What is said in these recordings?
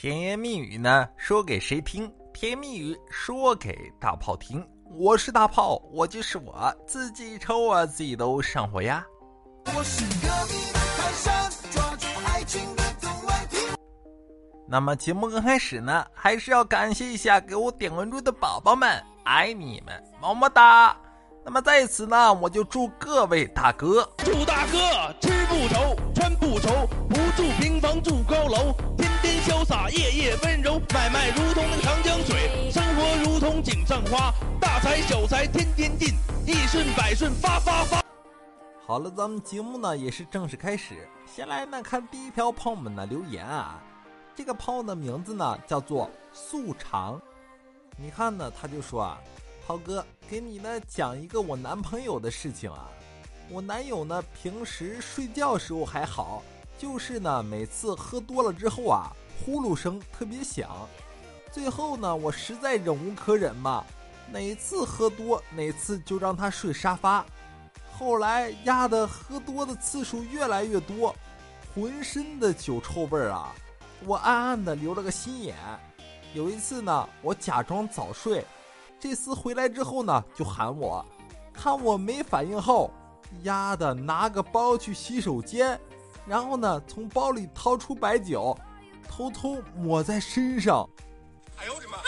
甜言蜜语呢，说给谁听？甜言蜜语说给大炮听。我是大炮，我就是我自己抽我，自己都上火呀。我是隔壁的泰山，抓住爱情的那么节目刚开始呢，还是要感谢一下给我点关注的宝宝们，爱你们，么么哒。那么在此呢，我就祝各位大哥，祝大哥吃不愁，穿不愁，潇洒，夜夜温柔，买卖如同那个长江水，生活如同井上花，大财小财天天进，一顺百顺发发发。好了，咱们节目呢也是正式开始。先来呢看第一条朋友们的留言啊，这个朋友的名字呢叫做素长，你看呢他就说啊，涛哥给你呢讲一个我男朋友的事情啊，我男友呢平时睡觉时候还好，就是呢每次喝多了之后啊。呼噜声特别响，最后呢，我实在忍无可忍嘛，哪次喝多哪次就让他睡沙发。后来压的喝多的次数越来越多，浑身的酒臭味儿啊，我暗暗的留了个心眼。有一次呢，我假装早睡，这厮回来之后呢，就喊我，看我没反应后，丫的拿个包去洗手间，然后呢，从包里掏出白酒。偷偷抹在身上。哎呦我的妈！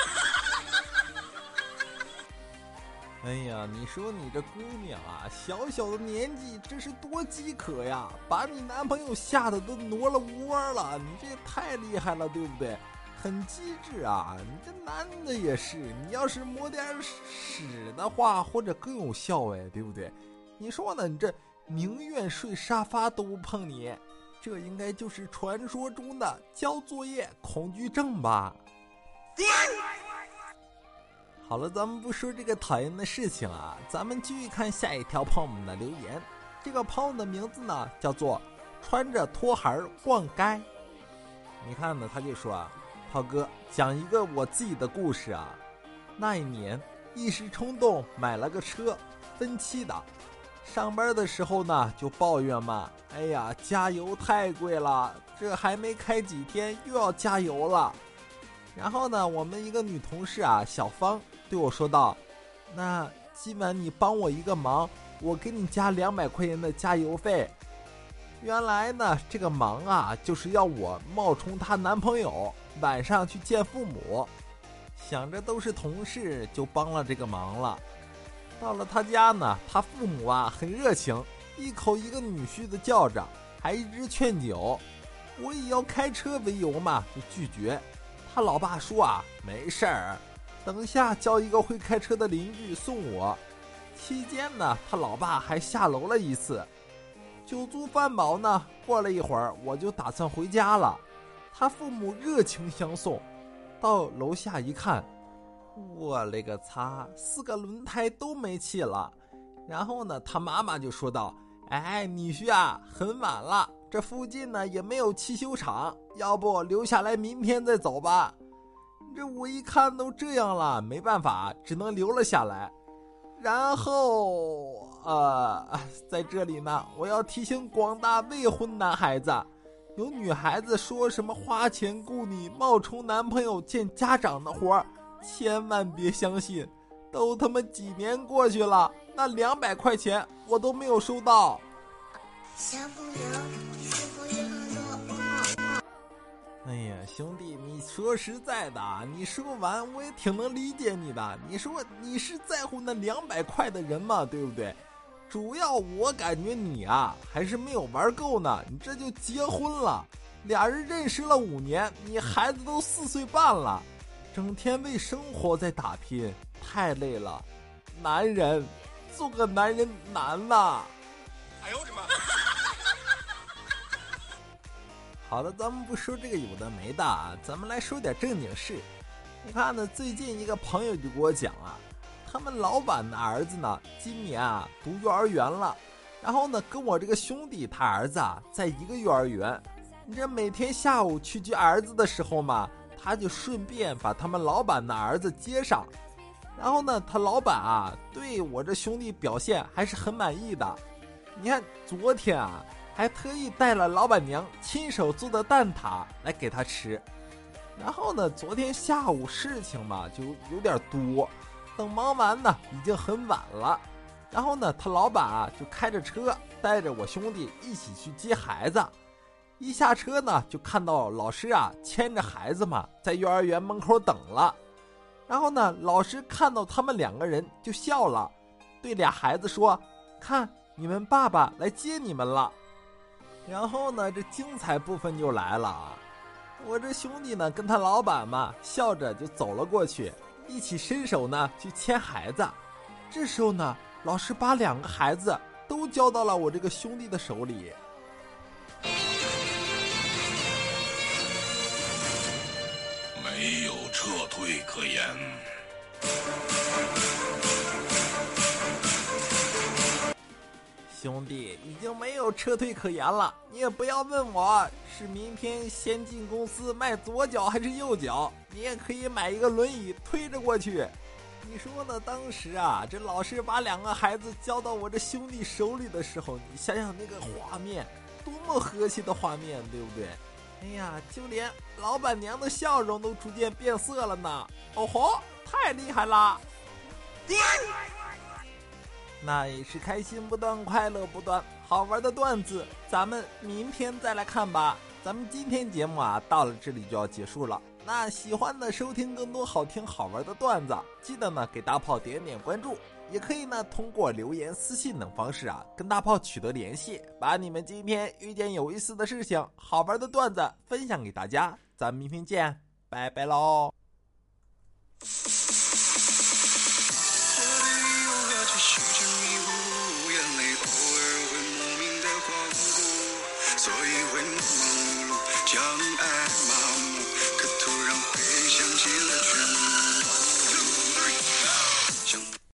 哎呀，你说你这姑娘啊，小小的年纪，这是多饥渴呀！把你男朋友吓得都挪了窝了，你这也太厉害了，对不对？很机智啊！你这男的也是，你要是抹点屎的话，或者更有效哎，对不对？你说呢？你这宁愿睡沙发都不碰你。这应该就是传说中的交作业恐惧症吧。好了，咱们不说这个讨厌的事情啊，咱们继续看下一条朋友们的留言。这个朋友的名字呢叫做穿着拖鞋逛街。你看呢，他就说啊，涛哥讲一个我自己的故事啊。那一年一时冲动买了个车，分期的。上班的时候呢，就抱怨嘛，哎呀，加油太贵了，这还没开几天又要加油了。然后呢，我们一个女同事啊，小芳对我说道：“那今晚你帮我一个忙，我给你加两百块钱的加油费。”原来呢，这个忙啊，就是要我冒充她男朋友，晚上去见父母。想着都是同事，就帮了这个忙了。到了他家呢，他父母啊很热情，一口一个女婿的叫着，还一直劝酒。我以要开车为由嘛，就拒绝。他老爸说啊，没事儿，等下叫一个会开车的邻居送我。期间呢，他老爸还下楼了一次。酒足饭饱呢，过了一会儿，我就打算回家了。他父母热情相送，到楼下一看。我勒个擦！四个轮胎都没气了。然后呢，他妈妈就说道：“哎，女婿啊，很晚了，这附近呢也没有汽修厂，要不留下来，明天再走吧。”这我一看都这样了，没办法，只能留了下来。然后，呃，在这里呢，我要提醒广大未婚男孩子，有女孩子说什么花钱雇你冒充男朋友见家长的活儿。千万别相信，都他妈几年过去了，那两百块钱我都没有收到。小朋友，是否有很多哎呀，兄弟，你说实在的，你说完我也挺能理解你的。你说你是在乎那两百块的人吗？对不对？主要我感觉你啊，还是没有玩够呢。你这就结婚了，俩人认识了五年，你孩子都四岁半了。整天为生活在打拼，太累了。男人，做个男人难呐！哎呦我的妈！好了，咱们不说这个有的没的，咱们来说点正经事。你看呢，最近一个朋友就给我讲啊，他们老板的儿子呢，今年啊读幼儿园了，然后呢跟我这个兄弟他儿子啊在一个幼儿园。你这每天下午去接儿子的时候嘛。他就顺便把他们老板的儿子接上，然后呢，他老板啊对我这兄弟表现还是很满意的。你看昨天啊，还特意带了老板娘亲手做的蛋挞来给他吃。然后呢，昨天下午事情嘛就有点多，等忙完呢已经很晚了。然后呢，他老板啊就开着车带着我兄弟一起去接孩子。一下车呢，就看到老师啊牵着孩子嘛在幼儿园门口等了。然后呢，老师看到他们两个人就笑了，对俩孩子说：“看，你们爸爸来接你们了。”然后呢，这精彩部分就来了啊！我这兄弟呢跟他老板嘛笑着就走了过去，一起伸手呢去牵孩子。这时候呢，老师把两个孩子都交到了我这个兄弟的手里。没有撤退可言。兄弟，已经没有撤退可言了。你也不要问我是明天先进公司迈左脚还是右脚，你也可以买一个轮椅推着过去。你说呢？当时啊，这老师把两个孩子交到我这兄弟手里的时候，你想想那个画面，多么和谐的画面，对不对？哎呀，就连老板娘的笑容都逐渐变色了呢。哦吼，太厉害啦！那也是开心不断，快乐不断，好玩的段子，咱们明天再来看吧。咱们今天节目啊，到了这里就要结束了。那喜欢的收听更多好听好玩的段子，记得呢给大炮点点关注，也可以呢通过留言、私信等方式啊跟大炮取得联系，把你们今天遇见有意思的事情、好玩的段子分享给大家。咱们明天见，拜拜喽。